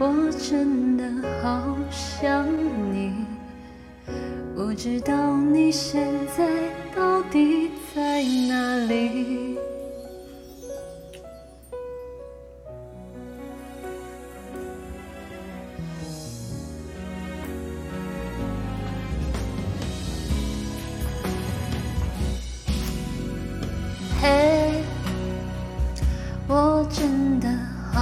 我真的好想你，不知道你现在到底在哪里。嘿，我真